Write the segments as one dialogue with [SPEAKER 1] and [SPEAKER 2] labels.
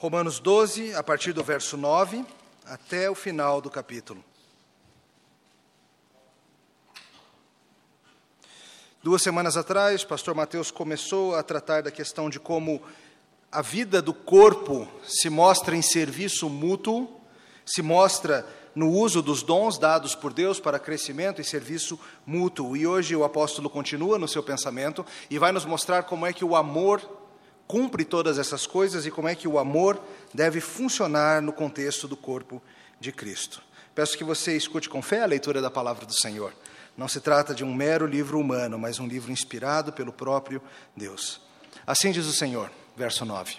[SPEAKER 1] Romanos 12, a partir do verso 9 até o final do capítulo. Duas semanas atrás, pastor Mateus começou a tratar da questão de como a vida do corpo se mostra em serviço mútuo, se mostra no uso dos dons dados por Deus para crescimento e serviço mútuo. E hoje o apóstolo continua no seu pensamento e vai nos mostrar como é que o amor cumpre todas essas coisas e como é que o amor deve funcionar no contexto do corpo de Cristo. Peço que você escute com fé a leitura da palavra do Senhor. Não se trata de um mero livro humano, mas um livro inspirado pelo próprio Deus. Assim diz o Senhor, verso 9: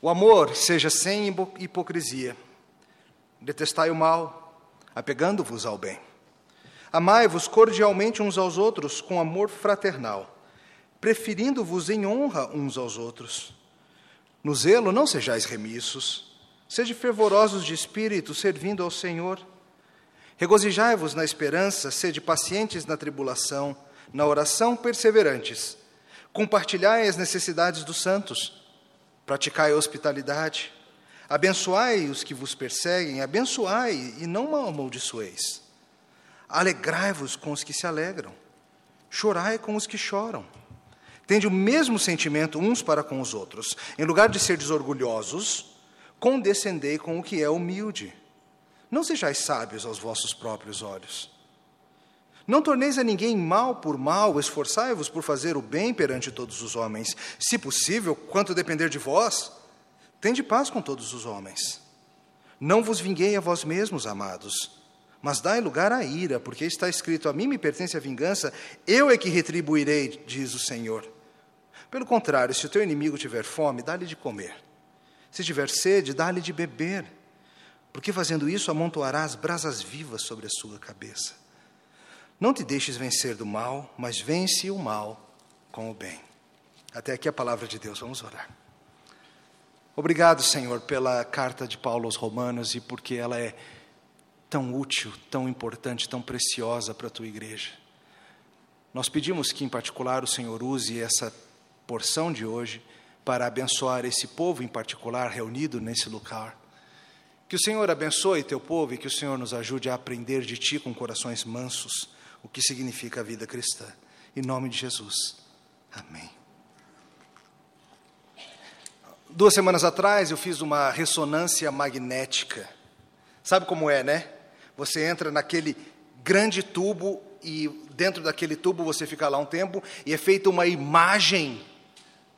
[SPEAKER 1] O amor seja sem hipocrisia, detestai o mal, apegando-vos ao bem. Amai-vos cordialmente uns aos outros com amor fraternal preferindo-vos em honra uns aos outros. No zelo não sejais remissos, sede fervorosos de espírito, servindo ao Senhor. Regozijai-vos na esperança, sede pacientes na tribulação, na oração perseverantes. Compartilhai as necessidades dos santos, praticai a hospitalidade. Abençoai os que vos perseguem, abençoai e não amaldiçoeis. Alegrai-vos com os que se alegram, chorai com os que choram. Tende o mesmo sentimento uns para com os outros. Em lugar de ser desorgulhosos, condescendei com o que é humilde. Não sejais sábios aos vossos próprios olhos. Não torneis a ninguém mal por mal, esforçai-vos por fazer o bem perante todos os homens. Se possível, quanto depender de vós, tende paz com todos os homens. Não vos vinguei a vós mesmos, amados, mas dai lugar à ira, porque está escrito: A mim me pertence a vingança, eu é que retribuirei, diz o Senhor. Pelo contrário, se o teu inimigo tiver fome, dá-lhe de comer. Se tiver sede, dá-lhe de beber. Porque fazendo isso, amontoarás brasas vivas sobre a sua cabeça. Não te deixes vencer do mal, mas vence o mal com o bem. Até aqui a palavra de Deus. Vamos orar. Obrigado, Senhor, pela carta de Paulo aos Romanos e porque ela é tão útil, tão importante, tão preciosa para a tua igreja. Nós pedimos que, em particular, o Senhor use essa porção de hoje para abençoar esse povo em particular reunido nesse lugar. Que o Senhor abençoe teu povo e que o Senhor nos ajude a aprender de ti com corações mansos o que significa a vida cristã. Em nome de Jesus. Amém. Duas semanas atrás eu fiz uma ressonância magnética. Sabe como é, né? Você entra naquele grande tubo e dentro daquele tubo você fica lá um tempo e é feita uma imagem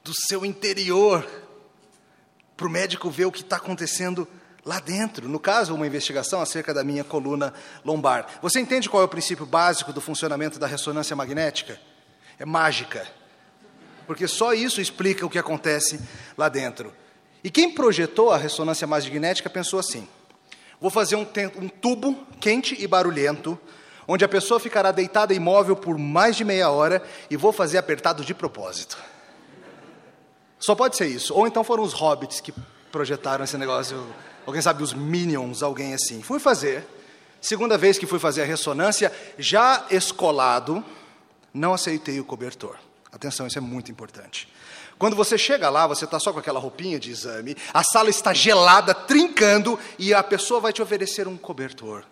[SPEAKER 1] do seu interior, para o médico ver o que está acontecendo lá dentro. No caso, uma investigação acerca da minha coluna lombar. Você entende qual é o princípio básico do funcionamento da ressonância magnética? É mágica. Porque só isso explica o que acontece lá dentro. E quem projetou a ressonância magnética pensou assim: vou fazer um, um tubo quente e barulhento, onde a pessoa ficará deitada imóvel por mais de meia hora e vou fazer apertado de propósito. Só pode ser isso. Ou então foram os hobbits que projetaram esse negócio, ou quem sabe os minions, alguém assim. Fui fazer. Segunda vez que fui fazer a ressonância, já escolado, não aceitei o cobertor. Atenção, isso é muito importante. Quando você chega lá, você está só com aquela roupinha de exame, a sala está gelada, trincando, e a pessoa vai te oferecer um cobertor.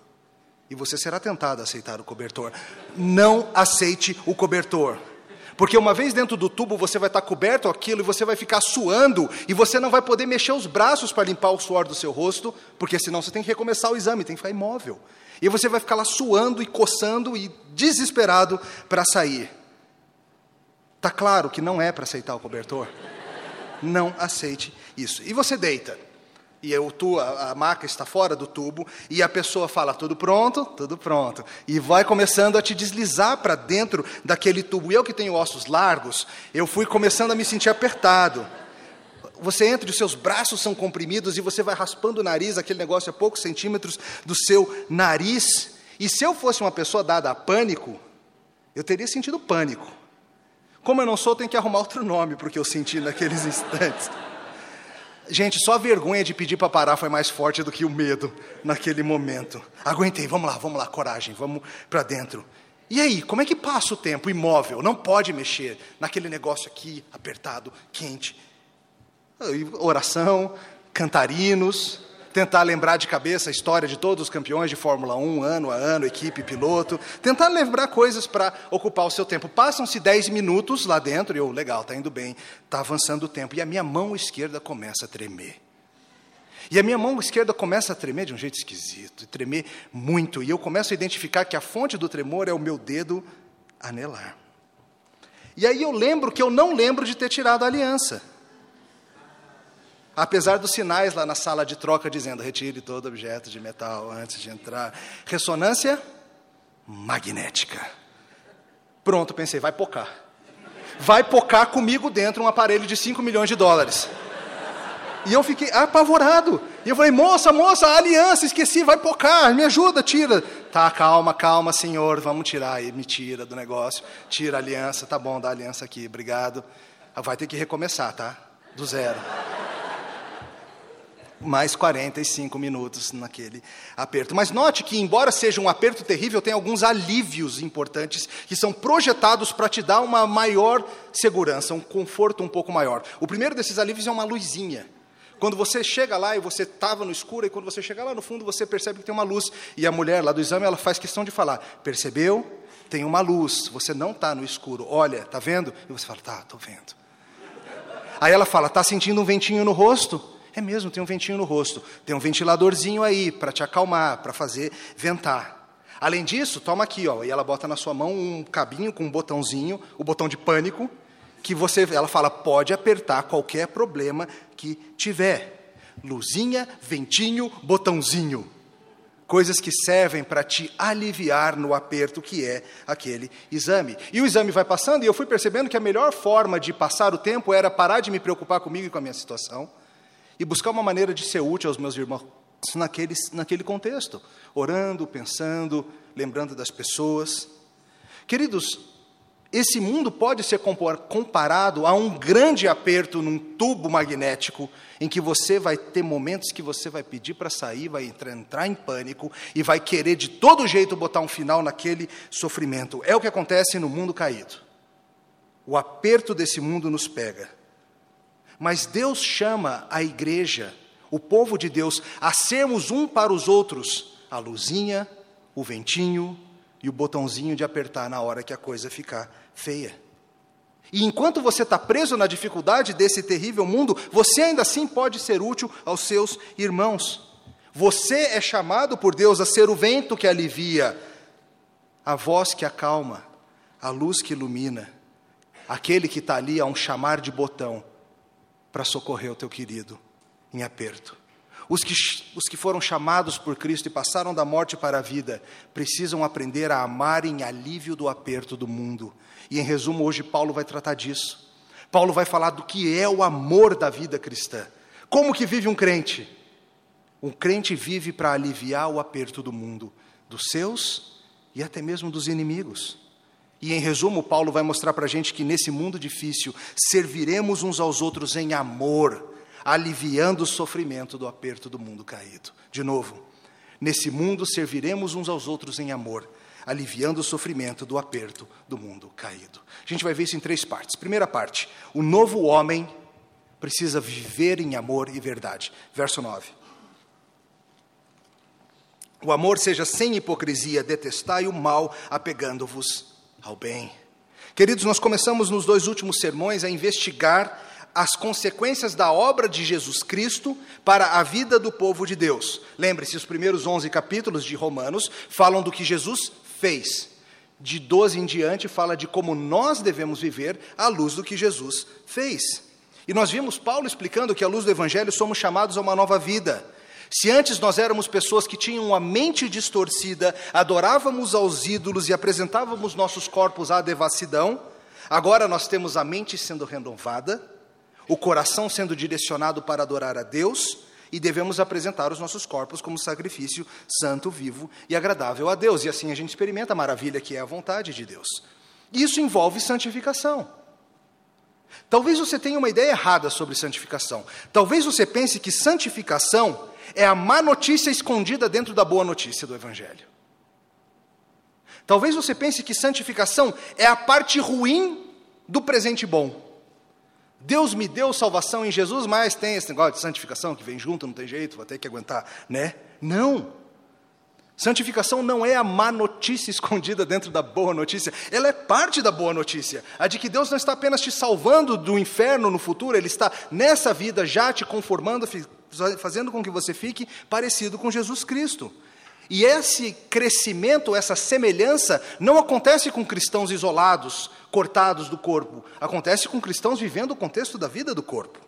[SPEAKER 1] E você será tentado a aceitar o cobertor. Não aceite o cobertor. Porque uma vez dentro do tubo você vai estar coberto aquilo e você vai ficar suando e você não vai poder mexer os braços para limpar o suor do seu rosto, porque senão você tem que recomeçar o exame, tem que ficar imóvel. E você vai ficar lá suando e coçando e desesperado para sair. Tá claro que não é para aceitar o cobertor? Não aceite isso. E você deita e eu, tu, a, a, maca está fora do tubo, e a pessoa fala: tudo pronto? Tudo pronto. E vai começando a te deslizar para dentro daquele tubo. Eu que tenho ossos largos, eu fui começando a me sentir apertado. Você entra e os seus braços são comprimidos e você vai raspando o nariz, aquele negócio a poucos centímetros do seu nariz. E se eu fosse uma pessoa dada a pânico, eu teria sentido pânico. Como eu não sou, tenho que arrumar outro nome para o que eu senti naqueles instantes. Gente, só a vergonha de pedir para parar foi mais forte do que o medo naquele momento. Aguentei, vamos lá, vamos lá, coragem, vamos para dentro. E aí, como é que passa o tempo imóvel? Não pode mexer naquele negócio aqui, apertado, quente. Oração, cantarinos, tentar lembrar de cabeça a história de todos os campeões de Fórmula 1, ano a ano, equipe, piloto, tentar lembrar coisas para ocupar o seu tempo. Passam-se 10 minutos lá dentro e eu, legal, está indo bem, está avançando o tempo, e a minha mão esquerda começa a tremer. E a minha mão esquerda começa a tremer de um jeito esquisito, tremer muito, e eu começo a identificar que a fonte do tremor é o meu dedo anelar. E aí eu lembro que eu não lembro de ter tirado a aliança. Apesar dos sinais lá na sala de troca dizendo retire todo objeto de metal antes de entrar. Ressonância magnética. Pronto, pensei, vai pocar. Vai pocar comigo dentro um aparelho de 5 milhões de dólares. E eu fiquei apavorado. E eu falei, moça, moça, aliança, esqueci, vai pocar, me ajuda, tira. Tá, calma, calma, senhor, vamos tirar. E me tira do negócio, tira a aliança, tá bom, dá a aliança aqui, obrigado. Vai ter que recomeçar, tá? Do zero mais 45 minutos naquele aperto. Mas note que, embora seja um aperto terrível, tem alguns alívios importantes que são projetados para te dar uma maior segurança, um conforto um pouco maior. O primeiro desses alívios é uma luzinha. Quando você chega lá e você estava no escuro, e quando você chega lá no fundo, você percebe que tem uma luz. E a mulher lá do exame, ela faz questão de falar: percebeu? Tem uma luz, você não está no escuro. Olha, está vendo? E você fala: tá, estou vendo. Aí ela fala: está sentindo um ventinho no rosto? É mesmo, tem um ventinho no rosto. Tem um ventiladorzinho aí para te acalmar, para fazer ventar. Além disso, toma aqui, ó, e ela bota na sua mão um cabinho com um botãozinho, o botão de pânico, que você, ela fala, pode apertar qualquer problema que tiver. Luzinha, ventinho, botãozinho. Coisas que servem para te aliviar no aperto que é aquele exame. E o exame vai passando, e eu fui percebendo que a melhor forma de passar o tempo era parar de me preocupar comigo e com a minha situação e buscar uma maneira de ser útil aos meus irmãos naquele, naquele contexto, orando, pensando, lembrando das pessoas. Queridos, esse mundo pode ser comparado a um grande aperto num tubo magnético, em que você vai ter momentos que você vai pedir para sair, vai entrar em pânico e vai querer de todo jeito botar um final naquele sofrimento. É o que acontece no mundo caído. O aperto desse mundo nos pega. Mas Deus chama a igreja, o povo de Deus, a sermos um para os outros a luzinha, o ventinho e o botãozinho de apertar na hora que a coisa ficar feia. E enquanto você está preso na dificuldade desse terrível mundo, você ainda assim pode ser útil aos seus irmãos. Você é chamado por Deus a ser o vento que alivia, a voz que acalma, a luz que ilumina, aquele que está ali a um chamar de botão para socorrer o teu querido em aperto. Os que, os que foram chamados por Cristo e passaram da morte para a vida precisam aprender a amar em alívio do aperto do mundo. E em resumo, hoje Paulo vai tratar disso. Paulo vai falar do que é o amor da vida cristã. Como que vive um crente? Um crente vive para aliviar o aperto do mundo, dos seus e até mesmo dos inimigos. E em resumo, Paulo vai mostrar para a gente que nesse mundo difícil, serviremos uns aos outros em amor, aliviando o sofrimento do aperto do mundo caído. De novo, nesse mundo serviremos uns aos outros em amor, aliviando o sofrimento do aperto do mundo caído. A gente vai ver isso em três partes. Primeira parte, o novo homem precisa viver em amor e verdade. Verso 9. O amor seja sem hipocrisia, detestai o mal, apegando-vos ao bem. Queridos, nós começamos nos dois últimos sermões a investigar as consequências da obra de Jesus Cristo para a vida do povo de Deus. Lembre-se, os primeiros 11 capítulos de Romanos falam do que Jesus fez. De 12 em diante fala de como nós devemos viver à luz do que Jesus fez. E nós vimos Paulo explicando que à luz do evangelho somos chamados a uma nova vida. Se antes nós éramos pessoas que tinham a mente distorcida, adorávamos aos ídolos e apresentávamos nossos corpos à devassidão, agora nós temos a mente sendo renovada, o coração sendo direcionado para adorar a Deus e devemos apresentar os nossos corpos como sacrifício santo, vivo e agradável a Deus. E assim a gente experimenta a maravilha que é a vontade de Deus. Isso envolve santificação. Talvez você tenha uma ideia errada sobre santificação. Talvez você pense que santificação é a má notícia escondida dentro da boa notícia do Evangelho. Talvez você pense que santificação é a parte ruim do presente bom. Deus me deu salvação em Jesus, mas tem esse negócio de santificação que vem junto, não tem jeito, vou ter que aguentar, né? Não. Santificação não é a má notícia escondida dentro da boa notícia, ela é parte da boa notícia. A de que Deus não está apenas te salvando do inferno no futuro, Ele está nessa vida já te conformando, fazendo com que você fique parecido com Jesus Cristo. E esse crescimento, essa semelhança, não acontece com cristãos isolados, cortados do corpo. Acontece com cristãos vivendo o contexto da vida do corpo.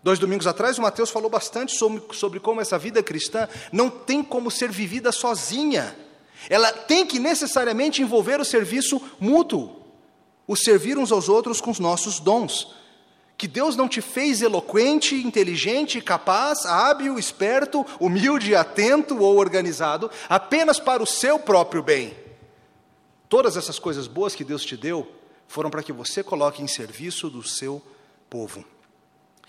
[SPEAKER 1] Dois domingos atrás, o Mateus falou bastante sobre, sobre como essa vida cristã não tem como ser vivida sozinha. Ela tem que necessariamente envolver o serviço mútuo, o servir uns aos outros com os nossos dons que Deus não te fez eloquente, inteligente, capaz, hábil, esperto, humilde, atento ou organizado apenas para o seu próprio bem. Todas essas coisas boas que Deus te deu foram para que você coloque em serviço do seu povo.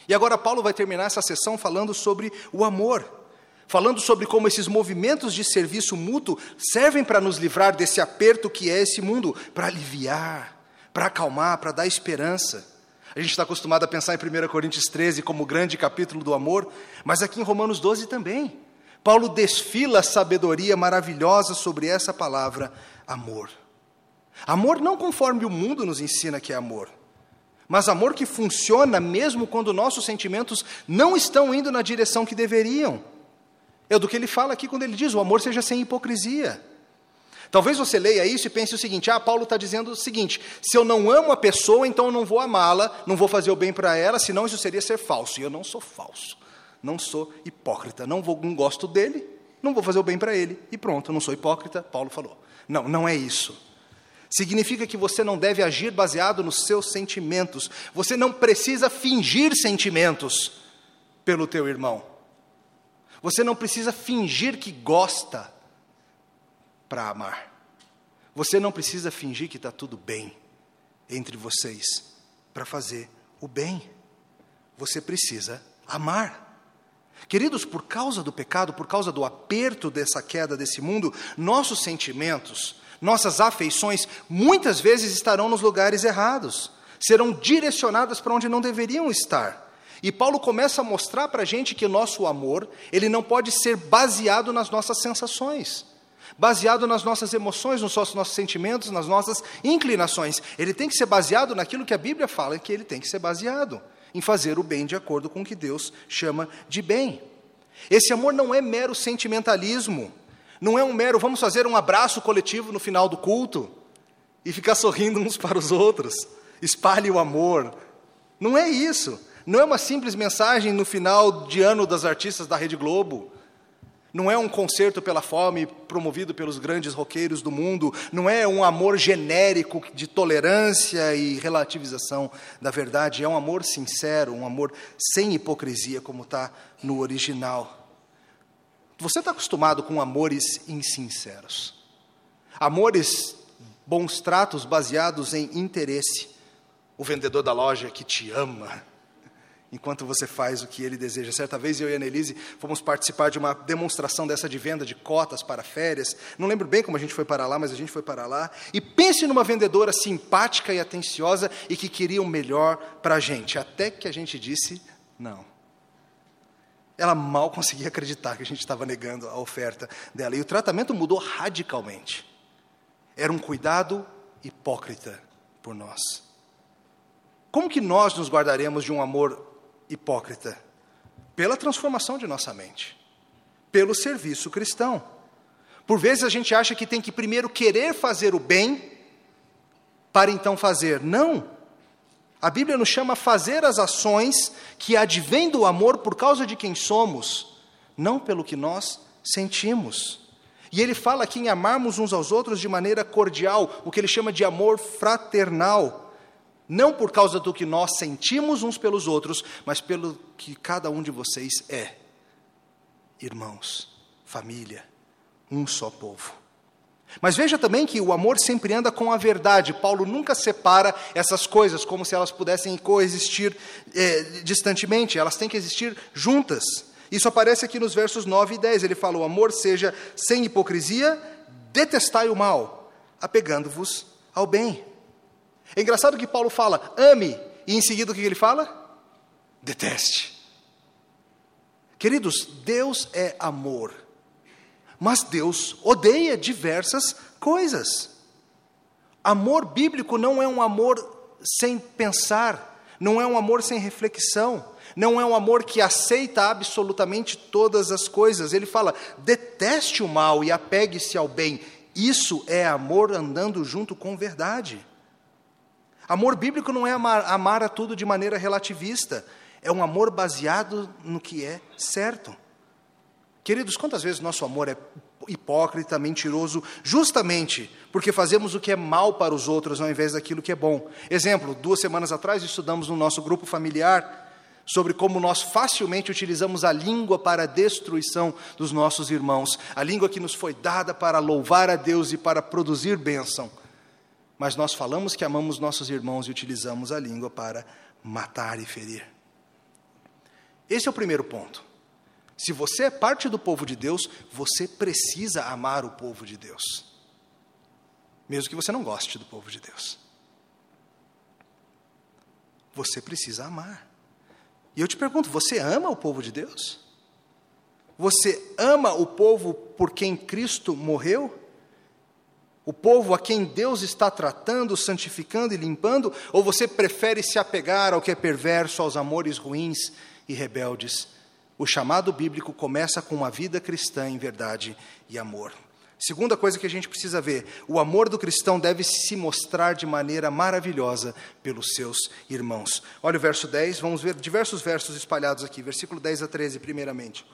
[SPEAKER 1] E agora Paulo vai terminar essa sessão falando sobre o amor, falando sobre como esses movimentos de serviço mútuo servem para nos livrar desse aperto que é esse mundo, para aliviar, para acalmar, para dar esperança. A gente está acostumado a pensar em 1 Coríntios 13 como o grande capítulo do amor, mas aqui em Romanos 12 também. Paulo desfila a sabedoria maravilhosa sobre essa palavra, amor. Amor não conforme o mundo nos ensina que é amor, mas amor que funciona mesmo quando nossos sentimentos não estão indo na direção que deveriam. É do que ele fala aqui quando ele diz: o amor seja sem hipocrisia. Talvez você leia isso e pense o seguinte: ah, Paulo está dizendo o seguinte: se eu não amo a pessoa, então eu não vou amá-la, não vou fazer o bem para ela, senão isso seria ser falso. E eu não sou falso, não sou hipócrita, não, vou, não gosto dele, não vou fazer o bem para ele, e pronto, eu não sou hipócrita, Paulo falou. Não, não é isso. Significa que você não deve agir baseado nos seus sentimentos. Você não precisa fingir sentimentos pelo teu irmão. Você não precisa fingir que gosta para amar. Você não precisa fingir que está tudo bem entre vocês para fazer o bem. Você precisa amar. Queridos, por causa do pecado, por causa do aperto dessa queda desse mundo, nossos sentimentos, nossas afeições, muitas vezes estarão nos lugares errados, serão direcionadas para onde não deveriam estar. E Paulo começa a mostrar para a gente que o nosso amor, ele não pode ser baseado nas nossas sensações baseado nas nossas emoções, nos nossos sentimentos, nas nossas inclinações. Ele tem que ser baseado naquilo que a Bíblia fala que ele tem que ser baseado, em fazer o bem de acordo com o que Deus chama de bem. Esse amor não é mero sentimentalismo, não é um mero vamos fazer um abraço coletivo no final do culto e ficar sorrindo uns para os outros, espalhe o amor. Não é isso. Não é uma simples mensagem no final de ano das artistas da Rede Globo. Não é um concerto pela fome promovido pelos grandes roqueiros do mundo, não é um amor genérico de tolerância e relativização da verdade, é um amor sincero, um amor sem hipocrisia, como está no original. Você está acostumado com amores insinceros, amores, bons tratos baseados em interesse. O vendedor da loja que te ama, enquanto você faz o que ele deseja. Certa vez eu e a Annelise fomos participar de uma demonstração dessa de venda de cotas para férias. Não lembro bem como a gente foi para lá, mas a gente foi para lá. E pense numa vendedora simpática e atenciosa e que queria o melhor para a gente. Até que a gente disse não. Ela mal conseguia acreditar que a gente estava negando a oferta dela. E o tratamento mudou radicalmente. Era um cuidado hipócrita por nós. Como que nós nos guardaremos de um amor hipócrita? Pela transformação de nossa mente, pelo serviço cristão. Por vezes a gente acha que tem que primeiro querer fazer o bem para então fazer. Não. A Bíblia nos chama a fazer as ações que advêm do amor por causa de quem somos, não pelo que nós sentimos. E ele fala aqui em amarmos uns aos outros de maneira cordial, o que ele chama de amor fraternal não por causa do que nós sentimos uns pelos outros, mas pelo que cada um de vocês é. Irmãos, família, um só povo. Mas veja também que o amor sempre anda com a verdade. Paulo nunca separa essas coisas como se elas pudessem coexistir é, distantemente, elas têm que existir juntas. Isso aparece aqui nos versos 9 e 10. Ele fala: O amor seja sem hipocrisia, detestai o mal, apegando-vos ao bem. É engraçado que Paulo fala, ame, E em seguida o que ele fala? Deteste. Queridos, Deus é amor, mas Deus odeia diversas coisas. Amor bíblico não é um amor sem pensar, não é um amor sem reflexão, não é um amor que aceita absolutamente todas as coisas. Ele fala: deteste o mal e apegue-se ao bem. Isso é amor andando junto com verdade. Amor bíblico não é amar, amar a tudo de maneira relativista, é um amor baseado no que é certo. Queridos, quantas vezes nosso amor é hipócrita, mentiroso, justamente porque fazemos o que é mal para os outros ao invés daquilo que é bom. Exemplo, duas semanas atrás estudamos no nosso grupo familiar sobre como nós facilmente utilizamos a língua para a destruição dos nossos irmãos, a língua que nos foi dada para louvar a Deus e para produzir bênção. Mas nós falamos que amamos nossos irmãos e utilizamos a língua para matar e ferir. Esse é o primeiro ponto. Se você é parte do povo de Deus, você precisa amar o povo de Deus, mesmo que você não goste do povo de Deus. Você precisa amar. E eu te pergunto: você ama o povo de Deus? Você ama o povo por quem Cristo morreu? O povo a quem Deus está tratando, santificando e limpando? Ou você prefere se apegar ao que é perverso, aos amores ruins e rebeldes? O chamado bíblico começa com uma vida cristã em verdade e amor. Segunda coisa que a gente precisa ver: o amor do cristão deve se mostrar de maneira maravilhosa pelos seus irmãos. Olha o verso 10, vamos ver diversos versos espalhados aqui, versículo 10 a 13, primeiramente.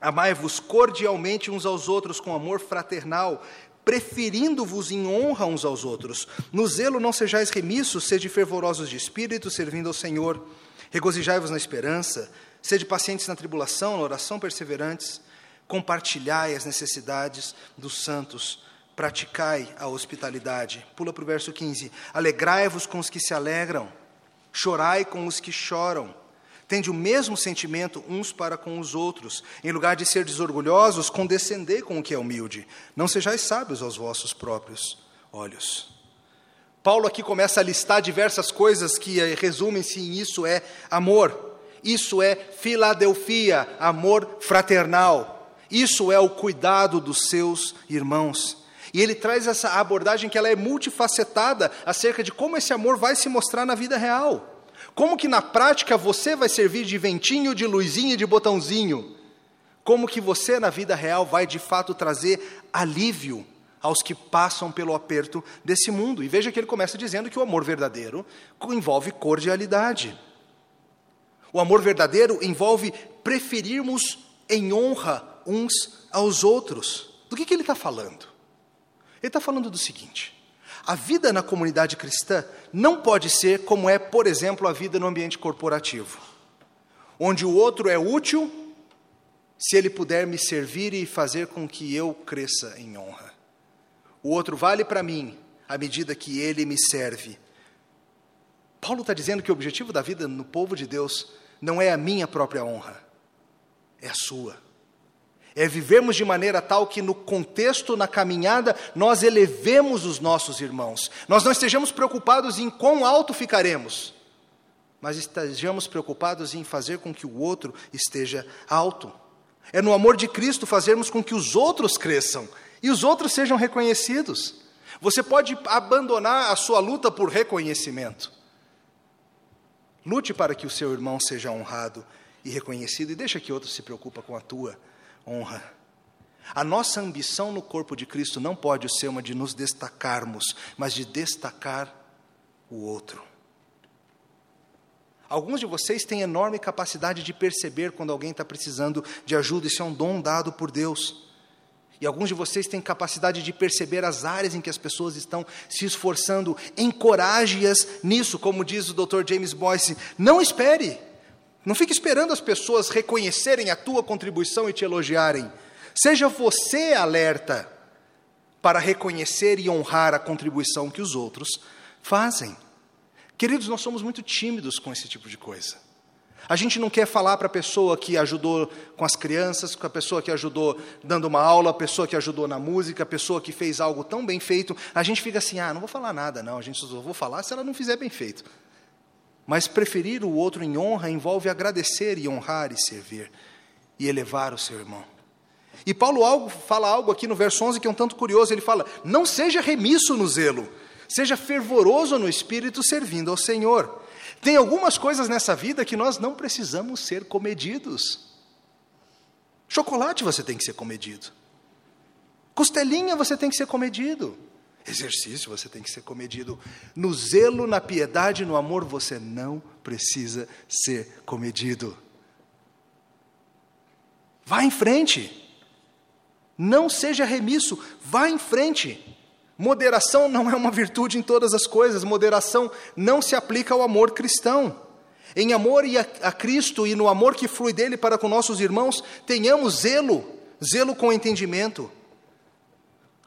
[SPEAKER 1] Amai-vos cordialmente uns aos outros com amor fraternal, preferindo-vos em honra uns aos outros. No zelo não sejais remissos, sede fervorosos de espírito, servindo ao Senhor. Regozijai-vos na esperança, sede pacientes na tribulação, na oração perseverantes compartilhai as necessidades dos santos, praticai a hospitalidade. Pula para o verso 15: Alegrai-vos com os que se alegram, chorai com os que choram. Tende o mesmo sentimento uns para com os outros. Em lugar de ser desorgulhosos, condescendei com o que é humilde. Não sejais sábios aos vossos próprios olhos. Paulo aqui começa a listar diversas coisas que eh, resumem-se em isso é amor. Isso é filadelfia, amor fraternal. Isso é o cuidado dos seus irmãos. E ele traz essa abordagem que ela é multifacetada acerca de como esse amor vai se mostrar na vida real. Como que na prática você vai servir de ventinho, de luzinha e de botãozinho. Como que você na vida real vai de fato trazer alívio aos que passam pelo aperto desse mundo. E veja que ele começa dizendo que o amor verdadeiro envolve cordialidade. O amor verdadeiro envolve preferirmos em honra uns aos outros. Do que, que ele está falando? Ele está falando do seguinte: a vida na comunidade cristã não pode ser como é, por exemplo, a vida no ambiente corporativo, onde o outro é útil se ele puder me servir e fazer com que eu cresça em honra. O outro vale para mim à medida que ele me serve. Paulo está dizendo que o objetivo da vida no povo de Deus não é a minha própria honra, é a sua é vivermos de maneira tal que no contexto, na caminhada, nós elevemos os nossos irmãos. Nós não estejamos preocupados em quão alto ficaremos, mas estejamos preocupados em fazer com que o outro esteja alto. É no amor de Cristo fazermos com que os outros cresçam e os outros sejam reconhecidos. Você pode abandonar a sua luta por reconhecimento. Lute para que o seu irmão seja honrado e reconhecido e deixa que outro se preocupe com a tua honra. A nossa ambição no corpo de Cristo não pode ser uma de nos destacarmos, mas de destacar o outro. Alguns de vocês têm enorme capacidade de perceber quando alguém está precisando de ajuda, isso é um dom dado por Deus. E alguns de vocês têm capacidade de perceber as áreas em que as pessoas estão se esforçando, encoraje-as nisso, como diz o Dr. James Boyce. Não espere, não fique esperando as pessoas reconhecerem a tua contribuição e te elogiarem. Seja você alerta para reconhecer e honrar a contribuição que os outros fazem. Queridos, nós somos muito tímidos com esse tipo de coisa. A gente não quer falar para a pessoa que ajudou com as crianças, com a pessoa que ajudou dando uma aula, a pessoa que ajudou na música, a pessoa que fez algo tão bem feito. A gente fica assim: ah, não vou falar nada, não. A gente só vou falar se ela não fizer bem feito. Mas preferir o outro em honra envolve agradecer e honrar e servir e elevar o seu irmão. E Paulo algo, fala algo aqui no verso 11 que é um tanto curioso. Ele fala: Não seja remisso no zelo, seja fervoroso no espírito, servindo ao Senhor. Tem algumas coisas nessa vida que nós não precisamos ser comedidos. Chocolate você tem que ser comedido. Costelinha você tem que ser comedido. Exercício você tem que ser comedido. No zelo, na piedade, no amor, você não precisa ser comedido. Vá em frente. Não seja remisso, vá em frente. Moderação não é uma virtude em todas as coisas, moderação não se aplica ao amor cristão. Em amor a, Cristo e no amor que flui dele para com nossos irmãos, tenhamos zelo, zelo com entendimento.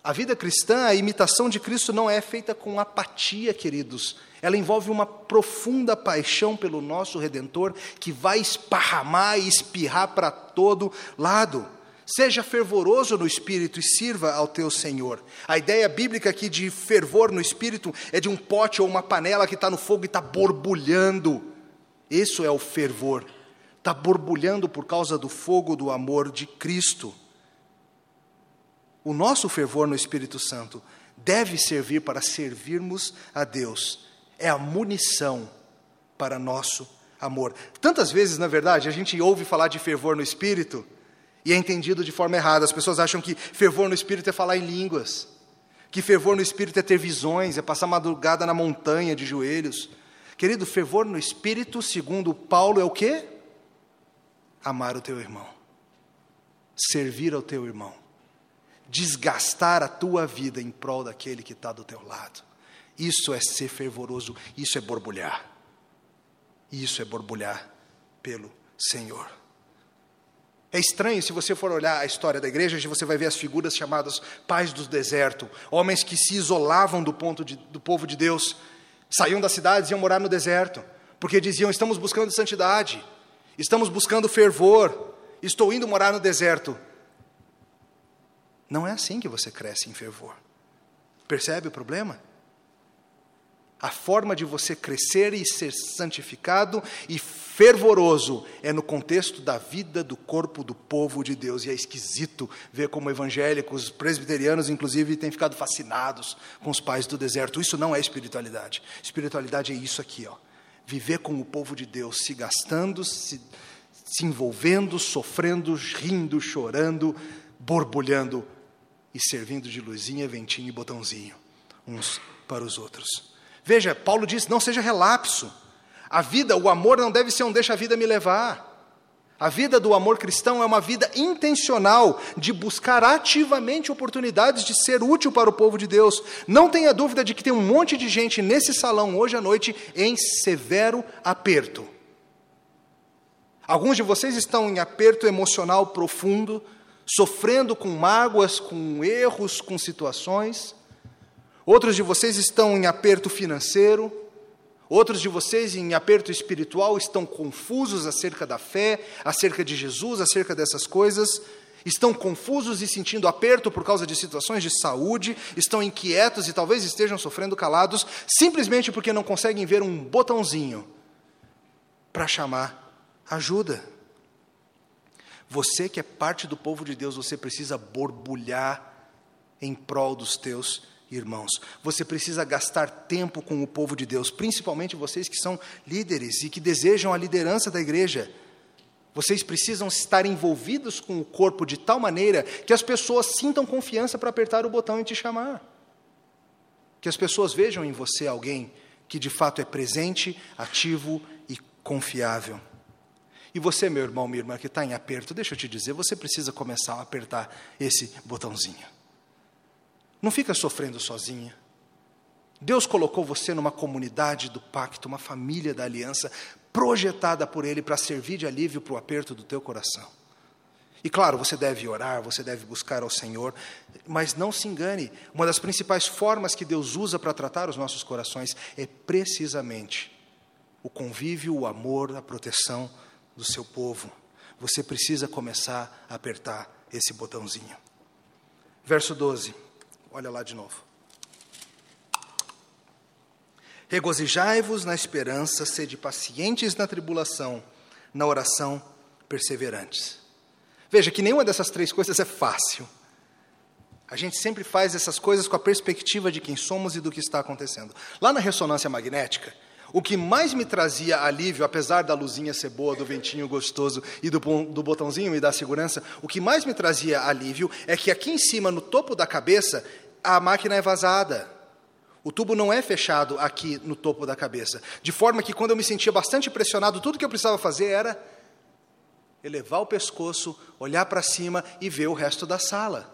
[SPEAKER 1] A vida cristã, a imitação de Cristo não é feita com apatia, queridos. Ela envolve uma profunda paixão pelo nosso Redentor que vai esparramar e espirrar para todo lado. Seja fervoroso no espírito e sirva ao teu Senhor. A ideia bíblica aqui de fervor no espírito é de um pote ou uma panela que está no fogo e está borbulhando. Isso é o fervor. Está borbulhando por causa do fogo do amor de Cristo. O nosso fervor no Espírito Santo deve servir para servirmos a Deus. É a munição para nosso amor. Tantas vezes, na verdade, a gente ouve falar de fervor no Espírito e é entendido de forma errada. As pessoas acham que fervor no espírito é falar em línguas, que fervor no espírito é ter visões, é passar madrugada na montanha de joelhos. Querido, fervor no espírito, segundo Paulo, é o quê? Amar o teu irmão, servir ao teu irmão, desgastar a tua vida em prol daquele que está do teu lado. Isso é ser fervoroso, isso é borbulhar. Isso é borbulhar pelo Senhor. É estranho se você for olhar a história da igreja, você vai ver as figuras chamadas pais do deserto, homens que se isolavam do ponto de, do povo de Deus, saíam das cidades e iam morar no deserto, porque diziam: estamos buscando santidade, estamos buscando fervor, estou indo morar no deserto. Não é assim que você cresce em fervor. Percebe o problema? A forma de você crescer e ser santificado e fervoroso é no contexto da vida do corpo do povo de Deus. E é esquisito ver como evangélicos, presbiterianos, inclusive, têm ficado fascinados com os pais do deserto. Isso não é espiritualidade. Espiritualidade é isso aqui, ó. Viver com o povo de Deus, se gastando, se, se envolvendo, sofrendo, rindo, chorando, borbulhando e servindo de luzinha, ventinho e botãozinho, uns para os outros. Veja, Paulo diz: não seja relapso. A vida, o amor não deve ser um deixa a vida me levar. A vida do amor cristão é uma vida intencional de buscar ativamente oportunidades de ser útil para o povo de Deus. Não tenha dúvida de que tem um monte de gente nesse salão hoje à noite em severo aperto. Alguns de vocês estão em aperto emocional profundo, sofrendo com mágoas, com erros, com situações. Outros de vocês estão em aperto financeiro, outros de vocês em aperto espiritual estão confusos acerca da fé, acerca de Jesus, acerca dessas coisas. Estão confusos e sentindo aperto por causa de situações de saúde, estão inquietos e talvez estejam sofrendo calados, simplesmente porque não conseguem ver um botãozinho para chamar ajuda. Você que é parte do povo de Deus, você precisa borbulhar em prol dos teus irmãos. Você precisa gastar tempo com o povo de Deus, principalmente vocês que são líderes e que desejam a liderança da igreja. Vocês precisam estar envolvidos com o corpo de tal maneira que as pessoas sintam confiança para apertar o botão e te chamar. Que as pessoas vejam em você alguém que de fato é presente, ativo e confiável. E você, meu irmão, minha irmã, que está em aperto, deixa eu te dizer, você precisa começar a apertar esse botãozinho. Não fica sofrendo sozinha. Deus colocou você numa comunidade do pacto, uma família da aliança, projetada por Ele para servir de alívio para o aperto do teu coração. E claro, você deve orar, você deve buscar ao Senhor, mas não se engane, uma das principais formas que Deus usa para tratar os nossos corações é precisamente o convívio, o amor, a proteção do seu povo, você precisa começar a apertar esse botãozinho. Verso 12, olha lá de novo. Regozijai-vos na esperança, sede pacientes na tribulação, na oração perseverantes. Veja que nenhuma dessas três coisas é fácil. A gente sempre faz essas coisas com a perspectiva de quem somos e do que está acontecendo. Lá na ressonância magnética, o que mais me trazia alívio, apesar da luzinha ser boa, do ventinho gostoso e do, do botãozinho me dar segurança, o que mais me trazia alívio é que aqui em cima, no topo da cabeça, a máquina é vazada. O tubo não é fechado aqui no topo da cabeça. De forma que, quando eu me sentia bastante pressionado, tudo que eu precisava fazer era elevar o pescoço, olhar para cima e ver o resto da sala.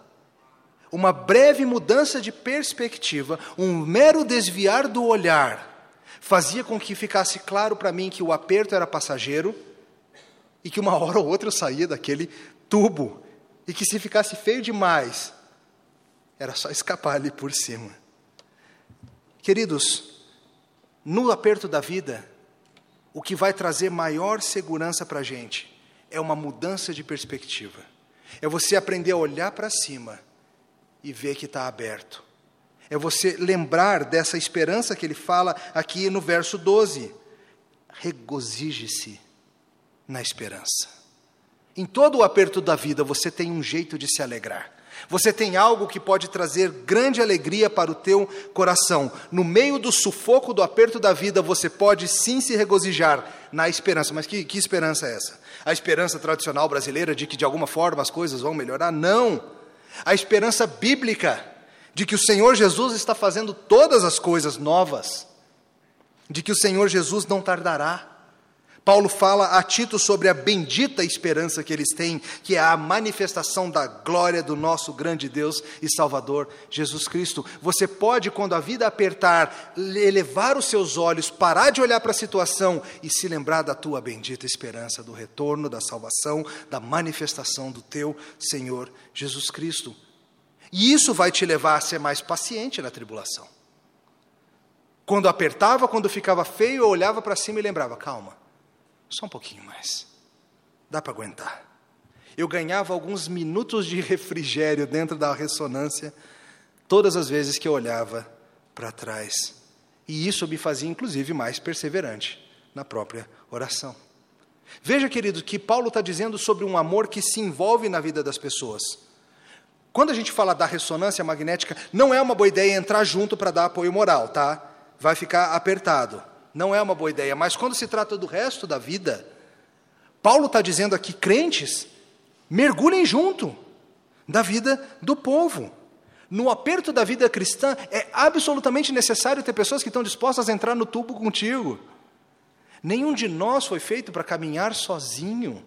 [SPEAKER 1] Uma breve mudança de perspectiva, um mero desviar do olhar, fazia com que ficasse claro para mim que o aperto era passageiro e que uma hora ou outra eu saía daquele tubo e que se ficasse feio demais, era só escapar ali por cima. Queridos, no aperto da vida, o que vai trazer maior segurança para a gente é uma mudança de perspectiva. É você aprender a olhar para cima e ver que está aberto. É você lembrar dessa esperança que ele fala aqui no verso 12. Regozije-se na esperança. Em todo o aperto da vida, você tem um jeito de se alegrar. Você tem algo que pode trazer grande alegria para o teu coração. No meio do sufoco, do aperto da vida, você pode sim se regozijar na esperança. Mas que, que esperança é essa? A esperança tradicional brasileira de que de alguma forma as coisas vão melhorar? Não. A esperança bíblica de que o Senhor Jesus está fazendo todas as coisas novas, de que o Senhor Jesus não tardará Paulo fala a Tito sobre a bendita esperança que eles têm, que é a manifestação da glória do nosso grande Deus e Salvador, Jesus Cristo. Você pode, quando a vida apertar, elevar os seus olhos, parar de olhar para a situação e se lembrar da tua bendita esperança, do retorno, da salvação, da manifestação do teu Senhor Jesus Cristo. E isso vai te levar a ser mais paciente na tribulação. Quando apertava, quando ficava feio, eu olhava para cima e lembrava: calma só um pouquinho mais. Dá para aguentar. Eu ganhava alguns minutos de refrigério dentro da ressonância todas as vezes que eu olhava para trás. E isso me fazia, inclusive, mais perseverante na própria oração. Veja, querido, que Paulo está dizendo sobre um amor que se envolve na vida das pessoas. Quando a gente fala da ressonância magnética, não é uma boa ideia entrar junto para dar apoio moral, tá? Vai ficar apertado não é uma boa ideia. Mas quando se trata do resto da vida, Paulo está dizendo aqui: crentes, mergulhem junto da vida do povo. No aperto da vida cristã, é absolutamente necessário ter pessoas que estão dispostas a entrar no tubo contigo. Nenhum de nós foi feito para caminhar sozinho.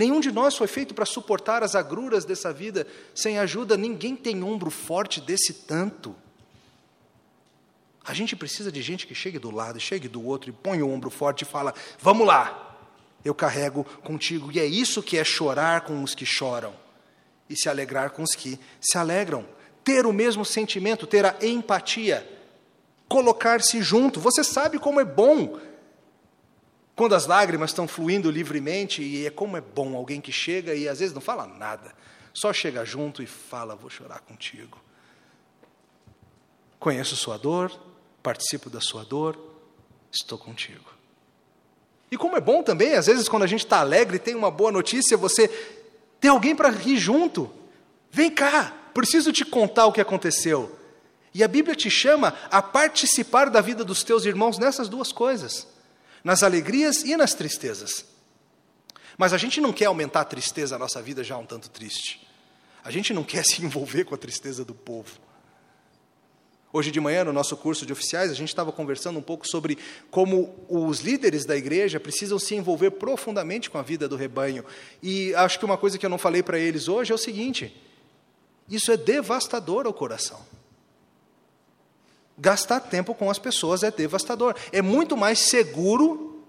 [SPEAKER 1] Nenhum de nós foi feito para suportar as agruras dessa vida sem ajuda. Ninguém tem ombro forte desse tanto. A gente precisa de gente que chegue do lado, chegue do outro e põe o ombro forte e fala: Vamos lá, eu carrego contigo. E é isso que é chorar com os que choram e se alegrar com os que se alegram. Ter o mesmo sentimento, ter a empatia, colocar-se junto. Você sabe como é bom quando as lágrimas estão fluindo livremente e é como é bom alguém que chega e às vezes não fala nada, só chega junto e fala: Vou chorar contigo. Conheço sua dor, participo da sua dor, estou contigo. E como é bom também, às vezes, quando a gente está alegre e tem uma boa notícia, você tem alguém para rir junto. Vem cá, preciso te contar o que aconteceu. E a Bíblia te chama a participar da vida dos teus irmãos nessas duas coisas, nas alegrias e nas tristezas. Mas a gente não quer aumentar a tristeza, a nossa vida já é um tanto triste. A gente não quer se envolver com a tristeza do povo. Hoje de manhã, no nosso curso de oficiais, a gente estava conversando um pouco sobre como os líderes da igreja precisam se envolver profundamente com a vida do rebanho. E acho que uma coisa que eu não falei para eles hoje é o seguinte: isso é devastador ao coração. Gastar tempo com as pessoas é devastador. É muito mais seguro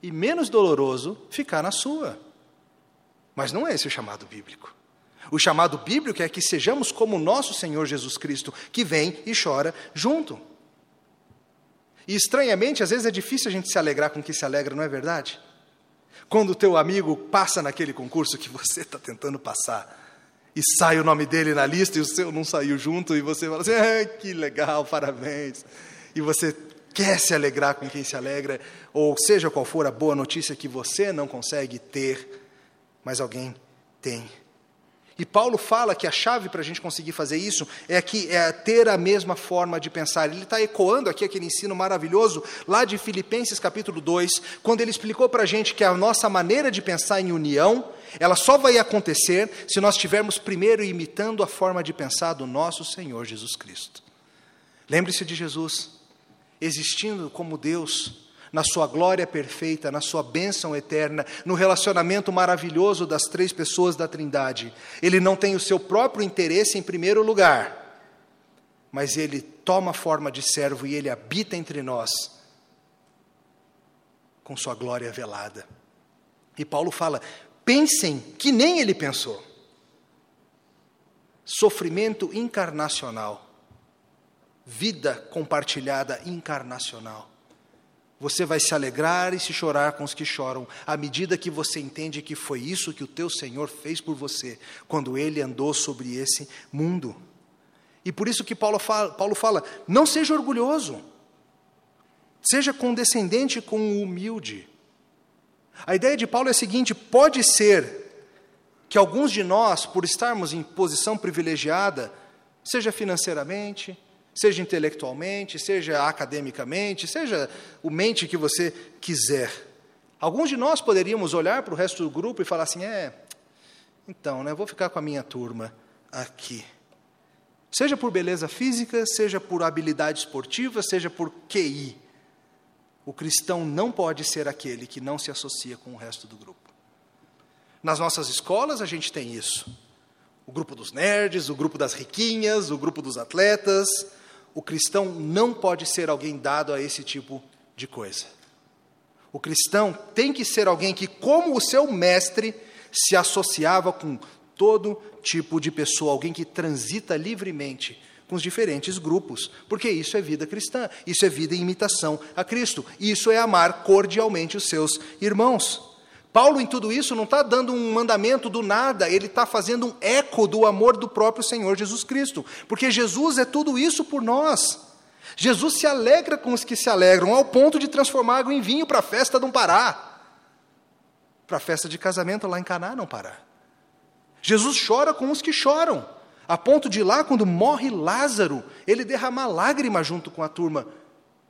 [SPEAKER 1] e menos doloroso ficar na sua. Mas não é esse o chamado bíblico. O chamado bíblico é que sejamos como o nosso Senhor Jesus Cristo, que vem e chora junto. E estranhamente, às vezes é difícil a gente se alegrar com o que se alegra, não é verdade? Quando o teu amigo passa naquele concurso que você está tentando passar, e sai o nome dele na lista e o seu não saiu junto, e você fala assim: ah, que legal, parabéns. E você quer se alegrar com quem se alegra, ou seja qual for a boa notícia que você não consegue ter, mas alguém tem. E Paulo fala que a chave para a gente conseguir fazer isso é, que, é ter a mesma forma de pensar. Ele está ecoando aqui aquele ensino maravilhoso lá de Filipenses capítulo 2, quando ele explicou para a gente que a nossa maneira de pensar em união, ela só vai acontecer se nós estivermos primeiro imitando a forma de pensar do nosso Senhor Jesus Cristo. Lembre-se de Jesus, existindo como Deus, na sua glória perfeita, na sua bênção eterna, no relacionamento maravilhoso das três pessoas da Trindade. Ele não tem o seu próprio interesse em primeiro lugar, mas ele toma forma de servo e ele habita entre nós com sua glória velada. E Paulo fala: pensem que nem ele pensou. Sofrimento encarnacional, vida compartilhada encarnacional. Você vai se alegrar e se chorar com os que choram, à medida que você entende que foi isso que o teu Senhor fez por você, quando ele andou sobre esse mundo. E por isso que Paulo fala, Paulo fala não seja orgulhoso, seja condescendente com o humilde. A ideia de Paulo é a seguinte: pode ser que alguns de nós, por estarmos em posição privilegiada, seja financeiramente, seja intelectualmente, seja academicamente, seja o mente que você quiser. Alguns de nós poderíamos olhar para o resto do grupo e falar assim: é, então, né, vou ficar com a minha turma aqui. Seja por beleza física, seja por habilidade esportiva, seja por QI. O cristão não pode ser aquele que não se associa com o resto do grupo. Nas nossas escolas a gente tem isso. O grupo dos nerds, o grupo das riquinhas, o grupo dos atletas, o cristão não pode ser alguém dado a esse tipo de coisa. O cristão tem que ser alguém que, como o seu mestre, se associava com todo tipo de pessoa, alguém que transita livremente com os diferentes grupos, porque isso é vida cristã, isso é vida em imitação a Cristo, isso é amar cordialmente os seus irmãos. Paulo, em tudo isso, não está dando um mandamento do nada, ele está fazendo um eco do amor do próprio Senhor Jesus Cristo, porque Jesus é tudo isso por nós. Jesus se alegra com os que se alegram, ao ponto de transformar água em vinho para a festa não parar, para a festa de casamento lá em Caná não parar. Jesus chora com os que choram, a ponto de lá, quando morre Lázaro, ele derramar lágrima junto com a turma,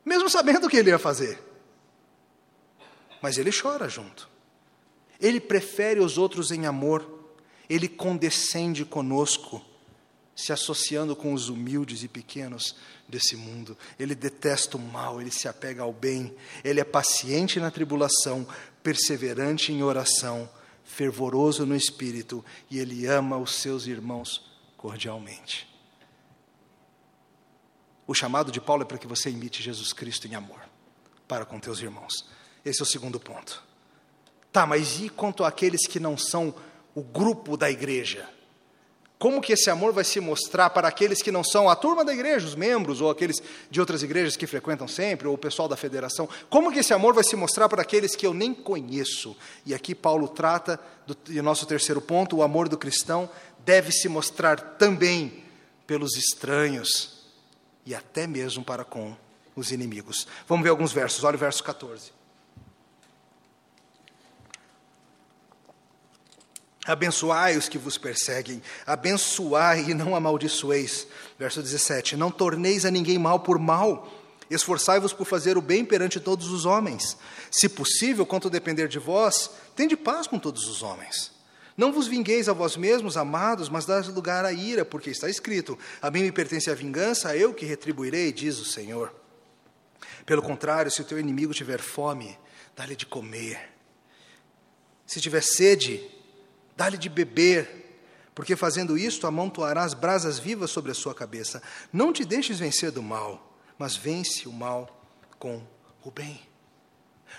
[SPEAKER 1] mesmo sabendo o que ele ia fazer. Mas ele chora junto. Ele prefere os outros em amor, ele condescende conosco, se associando com os humildes e pequenos desse mundo. Ele detesta o mal, ele se apega ao bem, ele é paciente na tribulação, perseverante em oração, fervoroso no espírito e ele ama os seus irmãos cordialmente. O chamado de Paulo é para que você imite Jesus Cristo em amor para com teus irmãos. Esse é o segundo ponto. Tá, mas e quanto àqueles que não são o grupo da igreja? Como que esse amor vai se mostrar para aqueles que não são a turma da igreja, os membros, ou aqueles de outras igrejas que frequentam sempre, ou o pessoal da federação? Como que esse amor vai se mostrar para aqueles que eu nem conheço? E aqui Paulo trata do nosso terceiro ponto: o amor do cristão deve se mostrar também pelos estranhos e até mesmo para com os inimigos. Vamos ver alguns versos, olha o verso 14. Abençoai os que vos perseguem, abençoai e não amaldiçoeis. Verso 17: Não torneis a ninguém mal por mal, esforçai-vos por fazer o bem perante todos os homens. Se possível, quanto depender de vós, tende paz com todos os homens. Não vos vingueis a vós mesmos, amados, mas dai lugar à ira, porque está escrito: A mim me pertence a vingança, eu que retribuirei, diz o Senhor. Pelo contrário, se o teu inimigo tiver fome, dá-lhe de comer. Se tiver sede, dá-lhe de beber, porque fazendo isto amontoarás brasas vivas sobre a sua cabeça. Não te deixes vencer do mal, mas vence o mal com o bem.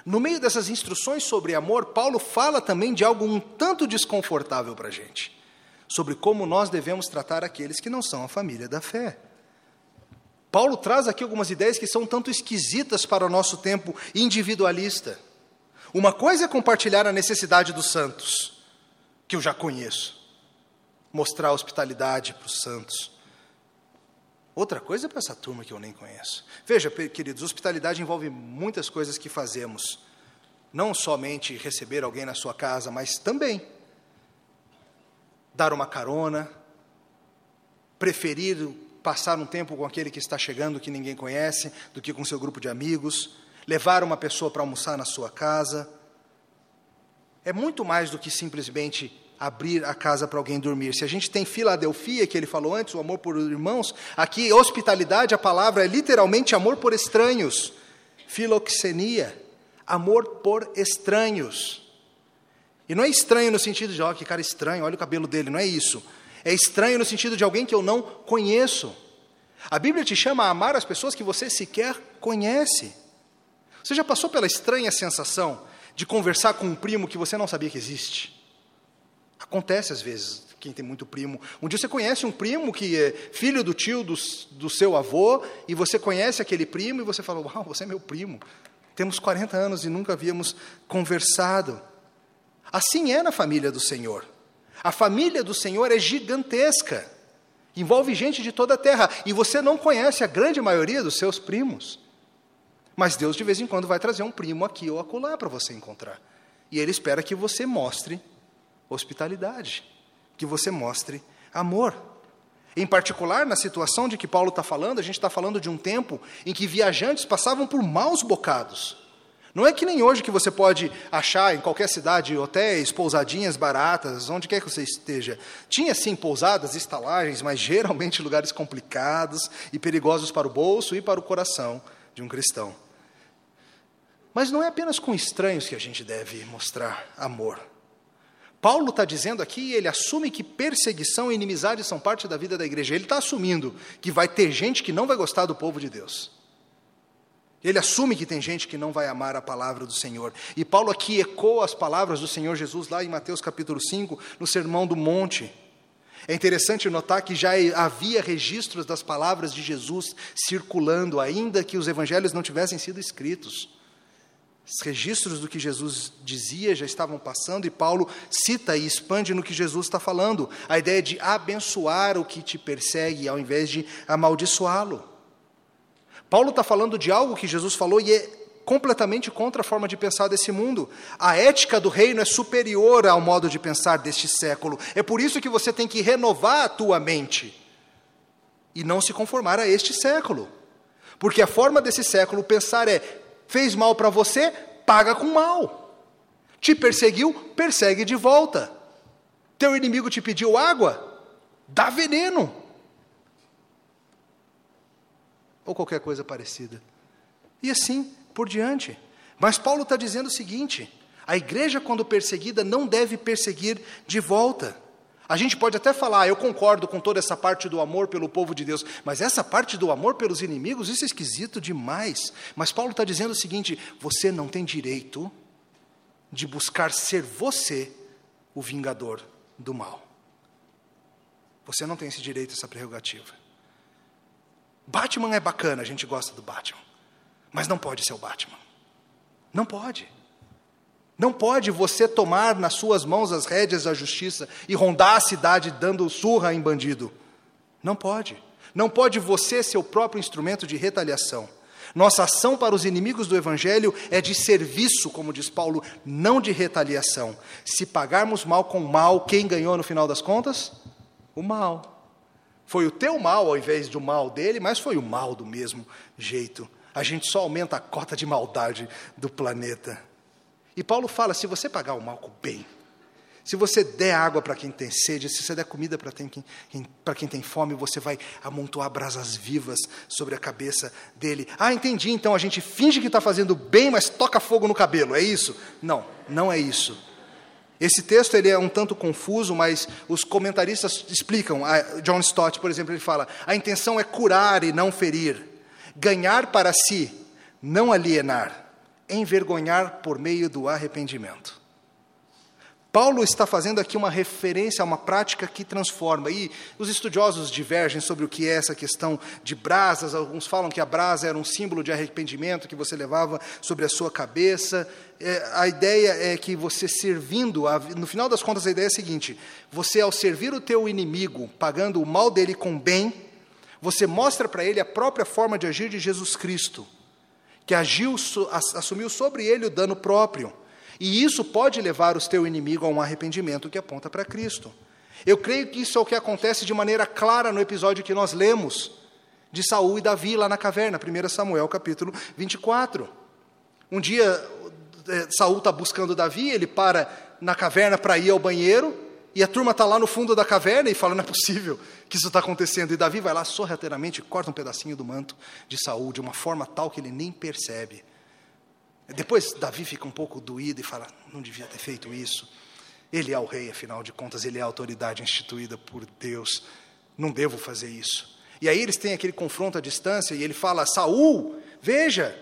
[SPEAKER 1] No meio dessas instruções sobre amor, Paulo fala também de algo um tanto desconfortável para a gente, sobre como nós devemos tratar aqueles que não são a família da fé. Paulo traz aqui algumas ideias que são um tanto esquisitas para o nosso tempo individualista. Uma coisa é compartilhar a necessidade dos santos, que eu já conheço, mostrar hospitalidade para os santos. Outra coisa é para essa turma que eu nem conheço. Veja, queridos, hospitalidade envolve muitas coisas que fazemos. Não somente receber alguém na sua casa, mas também dar uma carona, preferir passar um tempo com aquele que está chegando que ninguém conhece, do que com seu grupo de amigos, levar uma pessoa para almoçar na sua casa. É muito mais do que simplesmente abrir a casa para alguém dormir. Se a gente tem Filadelfia, que ele falou antes, o amor por irmãos, aqui hospitalidade, a palavra é literalmente amor por estranhos. Filoxenia, amor por estranhos. E não é estranho no sentido de, ó, oh, que cara estranho, olha o cabelo dele, não é isso. É estranho no sentido de alguém que eu não conheço. A Bíblia te chama a amar as pessoas que você sequer conhece. Você já passou pela estranha sensação de conversar com um primo que você não sabia que existe? Acontece às vezes, quem tem muito primo. Um dia você conhece um primo que é filho do tio do, do seu avô, e você conhece aquele primo e você fala: Uau, você é meu primo. Temos 40 anos e nunca havíamos conversado. Assim é na família do Senhor. A família do Senhor é gigantesca. Envolve gente de toda a terra. E você não conhece a grande maioria dos seus primos. Mas Deus, de vez em quando, vai trazer um primo aqui ou acolá para você encontrar. E Ele espera que você mostre hospitalidade, que você mostre amor. Em particular, na situação de que Paulo está falando, a gente está falando de um tempo em que viajantes passavam por maus bocados. Não é que nem hoje que você pode achar em qualquer cidade hotéis, pousadinhas baratas, onde quer que você esteja. Tinha sim pousadas, estalagens, mas geralmente lugares complicados e perigosos para o bolso e para o coração de um cristão. Mas não é apenas com estranhos que a gente deve mostrar amor. Paulo está dizendo aqui, ele assume que perseguição e inimizade são parte da vida da igreja. Ele está assumindo que vai ter gente que não vai gostar do povo de Deus. Ele assume que tem gente que não vai amar a palavra do Senhor. E Paulo aqui ecoa as palavras do Senhor Jesus lá em Mateus capítulo 5, no Sermão do Monte. É interessante notar que já havia registros das palavras de Jesus circulando, ainda que os evangelhos não tivessem sido escritos. Os registros do que Jesus dizia já estavam passando, e Paulo cita e expande no que Jesus está falando, a ideia de abençoar o que te persegue ao invés de amaldiçoá-lo. Paulo está falando de algo que Jesus falou e é completamente contra a forma de pensar desse mundo. A ética do reino é superior ao modo de pensar deste século. É por isso que você tem que renovar a tua mente e não se conformar a este século. Porque a forma desse século pensar é: fez mal para você, paga com mal. Te perseguiu, persegue de volta. Teu inimigo te pediu água, dá veneno ou qualquer coisa parecida. E assim por diante. Mas Paulo está dizendo o seguinte: a igreja, quando perseguida, não deve perseguir de volta. A gente pode até falar, eu concordo com toda essa parte do amor pelo povo de Deus, mas essa parte do amor pelos inimigos, isso é esquisito demais. Mas Paulo está dizendo o seguinte: você não tem direito de buscar ser você o vingador do mal. Você não tem esse direito, essa prerrogativa. Batman é bacana, a gente gosta do Batman. Mas não pode ser o Batman. Não pode. Não pode você tomar nas suas mãos as rédeas da justiça e rondar a cidade dando surra em bandido. Não pode. Não pode você ser o próprio instrumento de retaliação. Nossa ação para os inimigos do Evangelho é de serviço, como diz Paulo, não de retaliação. Se pagarmos mal com mal, quem ganhou no final das contas? O mal. Foi o teu mal ao invés do mal dele, mas foi o mal do mesmo jeito. A gente só aumenta a cota de maldade do planeta. E Paulo fala: se você pagar o mal com o bem, se você der água para quem tem sede, se você der comida para quem, quem, quem tem fome, você vai amontoar brasas vivas sobre a cabeça dele. Ah, entendi, então a gente finge que está fazendo bem, mas toca fogo no cabelo, é isso? Não, não é isso. Esse texto ele é um tanto confuso, mas os comentaristas explicam. John Stott, por exemplo, ele fala: a intenção é curar e não ferir, ganhar para si, não alienar, envergonhar por meio do arrependimento. Paulo está fazendo aqui uma referência a uma prática que transforma. E os estudiosos divergem sobre o que é essa questão de brasas. Alguns falam que a brasa era um símbolo de arrependimento que você levava sobre a sua cabeça. É, a ideia é que você servindo, no final das contas, a ideia é a seguinte: você, ao servir o teu inimigo, pagando o mal dele com bem, você mostra para ele a própria forma de agir de Jesus Cristo, que agiu, assumiu sobre ele o dano próprio. E isso pode levar o teu inimigo a um arrependimento que aponta para Cristo. Eu creio que isso é o que acontece de maneira clara no episódio que nós lemos de Saul e Davi lá na caverna, 1 Samuel capítulo 24. Um dia é, Saul está buscando Davi, ele para na caverna para ir ao banheiro, e a turma está lá no fundo da caverna e fala: não é possível que isso está acontecendo. E Davi vai lá sorrateiramente e corta um pedacinho do manto de Saul de uma forma tal que ele nem percebe. Depois Davi fica um pouco doído e fala: não devia ter feito isso. Ele é o rei, afinal de contas, ele é a autoridade instituída por Deus. Não devo fazer isso. E aí eles têm aquele confronto à distância e ele fala: Saul, veja,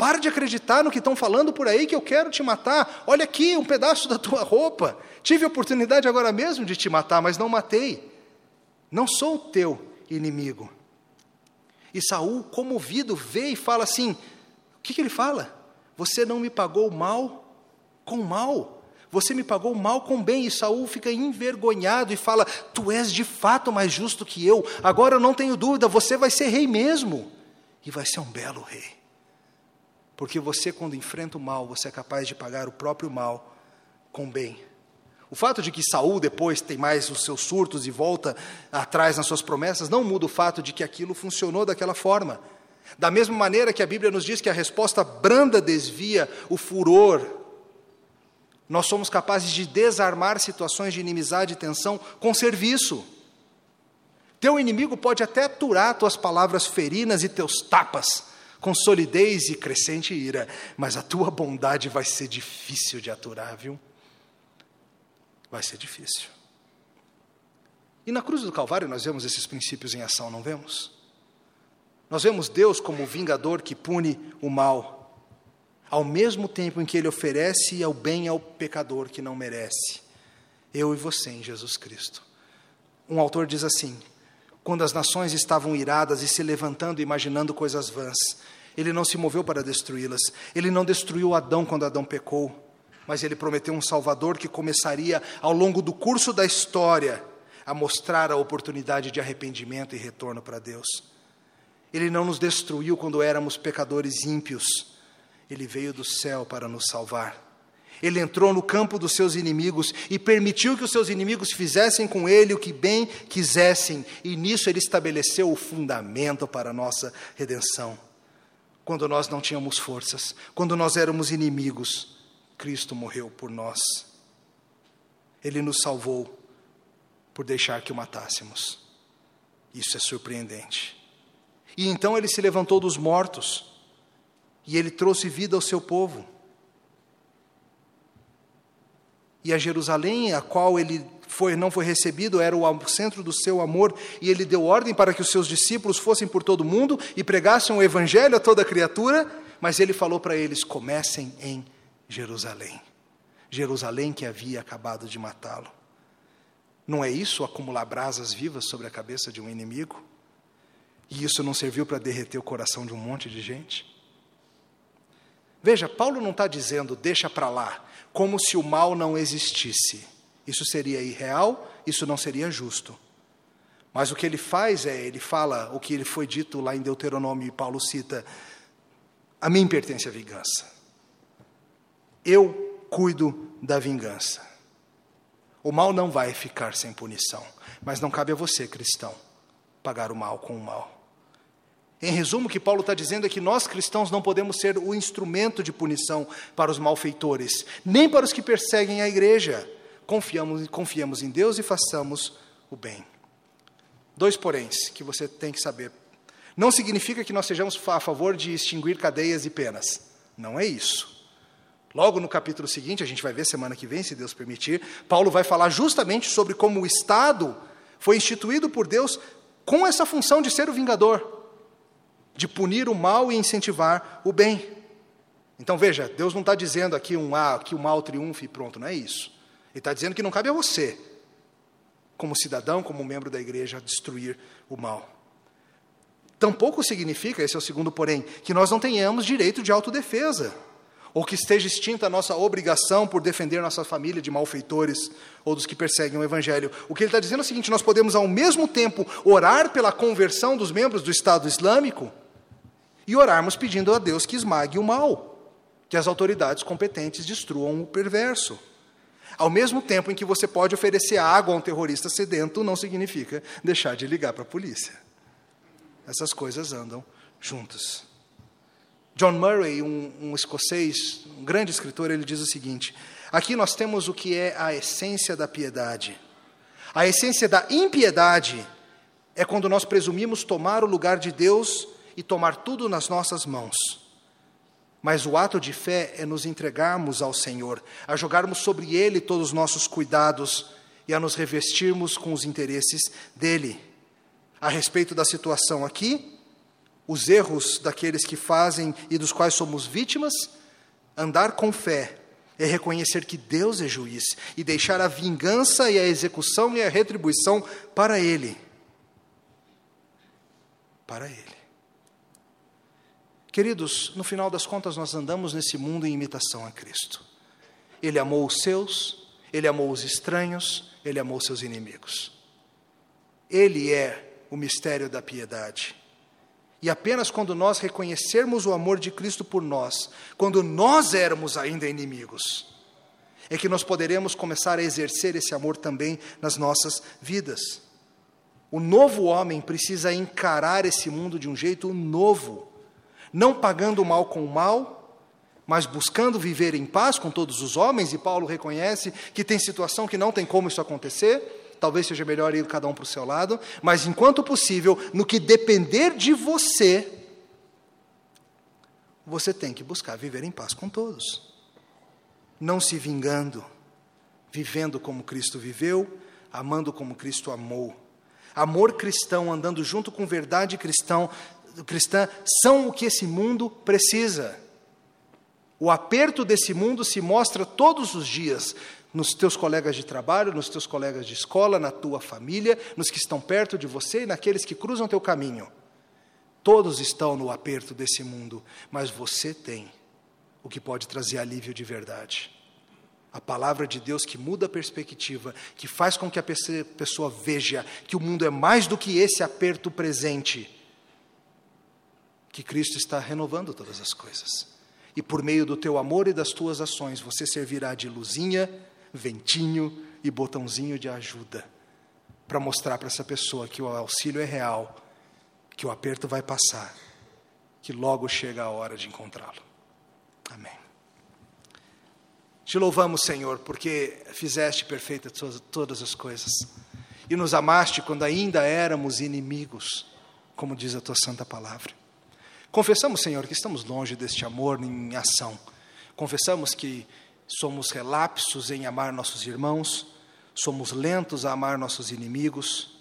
[SPEAKER 1] para de acreditar no que estão falando por aí que eu quero te matar. Olha aqui um pedaço da tua roupa. Tive a oportunidade agora mesmo de te matar, mas não matei. Não sou o teu inimigo. E Saul, comovido, vê e fala assim: o que, que ele fala? Você não me pagou mal com mal. Você me pagou mal com bem. E Saul fica envergonhado e fala: Tu és de fato mais justo que eu. Agora eu não tenho dúvida, você vai ser rei mesmo. E vai ser um belo rei. Porque você, quando enfrenta o mal, você é capaz de pagar o próprio mal com bem. O fato de que Saul depois tem mais os seus surtos e volta atrás nas suas promessas não muda o fato de que aquilo funcionou daquela forma. Da mesma maneira que a Bíblia nos diz que a resposta branda desvia o furor, nós somos capazes de desarmar situações de inimizade e tensão com serviço. Teu inimigo pode até aturar tuas palavras ferinas e teus tapas com solidez e crescente ira, mas a tua bondade vai ser difícil de aturar, viu? Vai ser difícil. E na cruz do Calvário nós vemos esses princípios em ação, não vemos? Nós vemos Deus como o vingador que pune o mal, ao mesmo tempo em que ele oferece o bem ao pecador que não merece. Eu e você em Jesus Cristo. Um autor diz assim: quando as nações estavam iradas e se levantando, imaginando coisas vãs, ele não se moveu para destruí-las. Ele não destruiu Adão quando Adão pecou, mas ele prometeu um Salvador que começaria, ao longo do curso da história, a mostrar a oportunidade de arrependimento e retorno para Deus. Ele não nos destruiu quando éramos pecadores ímpios. Ele veio do céu para nos salvar. Ele entrou no campo dos seus inimigos e permitiu que os seus inimigos fizessem com ele o que bem quisessem, e nisso ele estabeleceu o fundamento para a nossa redenção. Quando nós não tínhamos forças, quando nós éramos inimigos, Cristo morreu por nós. Ele nos salvou por deixar que o matássemos. Isso é surpreendente. E então ele se levantou dos mortos e ele trouxe vida ao seu povo. E a Jerusalém, a qual ele foi, não foi recebido, era o centro do seu amor, e ele deu ordem para que os seus discípulos fossem por todo o mundo e pregassem o evangelho a toda criatura, mas ele falou para eles: comecem em Jerusalém. Jerusalém que havia acabado de matá-lo. Não é isso acumular brasas vivas sobre a cabeça de um inimigo? E isso não serviu para derreter o coração de um monte de gente? Veja, Paulo não está dizendo deixa para lá, como se o mal não existisse. Isso seria irreal, isso não seria justo. Mas o que ele faz é, ele fala o que ele foi dito lá em Deuteronômio, e Paulo cita: A mim pertence a vingança. Eu cuido da vingança. O mal não vai ficar sem punição, mas não cabe a você, cristão, pagar o mal com o mal. Em resumo, o que Paulo está dizendo é que nós cristãos não podemos ser o instrumento de punição para os malfeitores, nem para os que perseguem a igreja. Confiamos, confiamos em Deus e façamos o bem. Dois poréns que você tem que saber. Não significa que nós sejamos a favor de extinguir cadeias e penas. Não é isso. Logo no capítulo seguinte, a gente vai ver semana que vem, se Deus permitir, Paulo vai falar justamente sobre como o Estado foi instituído por Deus com essa função de ser o vingador de punir o mal e incentivar o bem. Então veja, Deus não está dizendo aqui um ah, que o mal triunfe e pronto, não é isso. Ele está dizendo que não cabe a você, como cidadão, como membro da igreja, destruir o mal. Tampouco significa, esse é o segundo porém, que nós não tenhamos direito de autodefesa, ou que esteja extinta a nossa obrigação por defender nossa família de malfeitores ou dos que perseguem o Evangelho. O que ele está dizendo é o seguinte: nós podemos, ao mesmo tempo, orar pela conversão dos membros do Estado Islâmico e orarmos pedindo a Deus que esmague o mal, que as autoridades competentes destruam o perverso. Ao mesmo tempo em que você pode oferecer água a um terrorista sedento, não significa deixar de ligar para a polícia. Essas coisas andam juntas. John Murray, um, um, escocês, um grande escritor, ele diz o seguinte: aqui nós temos o que é a essência da piedade. A essência da impiedade é quando nós presumimos tomar o lugar de Deus e tomar tudo nas nossas mãos. Mas o ato de fé é nos entregarmos ao Senhor, a jogarmos sobre Ele todos os nossos cuidados e a nos revestirmos com os interesses dele. A respeito da situação aqui, os erros daqueles que fazem e dos quais somos vítimas, andar com fé é reconhecer que Deus é juiz e deixar a vingança e a execução e a retribuição para Ele. Para Ele. Queridos, no final das contas, nós andamos nesse mundo em imitação a Cristo. Ele amou os seus, ele amou os estranhos, ele amou seus inimigos. Ele é o mistério da piedade. E apenas quando nós reconhecermos o amor de Cristo por nós, quando nós éramos ainda inimigos, é que nós poderemos começar a exercer esse amor também nas nossas vidas. O novo homem precisa encarar esse mundo de um jeito novo não pagando o mal com o mal, mas buscando viver em paz com todos os homens, e Paulo reconhece que tem situação que não tem como isso acontecer, talvez seja melhor ir cada um para o seu lado, mas enquanto possível, no que depender de você, você tem que buscar viver em paz com todos, não se vingando, vivendo como Cristo viveu, amando como Cristo amou. Amor cristão andando junto com verdade cristão, cristã são o que esse mundo precisa. O aperto desse mundo se mostra todos os dias nos teus colegas de trabalho, nos teus colegas de escola, na tua família, nos que estão perto de você e naqueles que cruzam teu caminho. Todos estão no aperto desse mundo, mas você tem o que pode trazer alívio de verdade. A palavra de Deus que muda a perspectiva, que faz com que a pessoa veja que o mundo é mais do que esse aperto presente que Cristo está renovando todas as coisas. E por meio do teu amor e das tuas ações, você servirá de luzinha, ventinho e botãozinho de ajuda para mostrar para essa pessoa que o auxílio é real, que o aperto vai passar, que logo chega a hora de encontrá-lo. Amém. Te louvamos, Senhor, porque fizeste perfeita todas as coisas e nos amaste quando ainda éramos inimigos, como diz a tua santa palavra. Confessamos, Senhor, que estamos longe deste amor em ação. Confessamos que somos relapsos em amar nossos irmãos, somos lentos a amar nossos inimigos,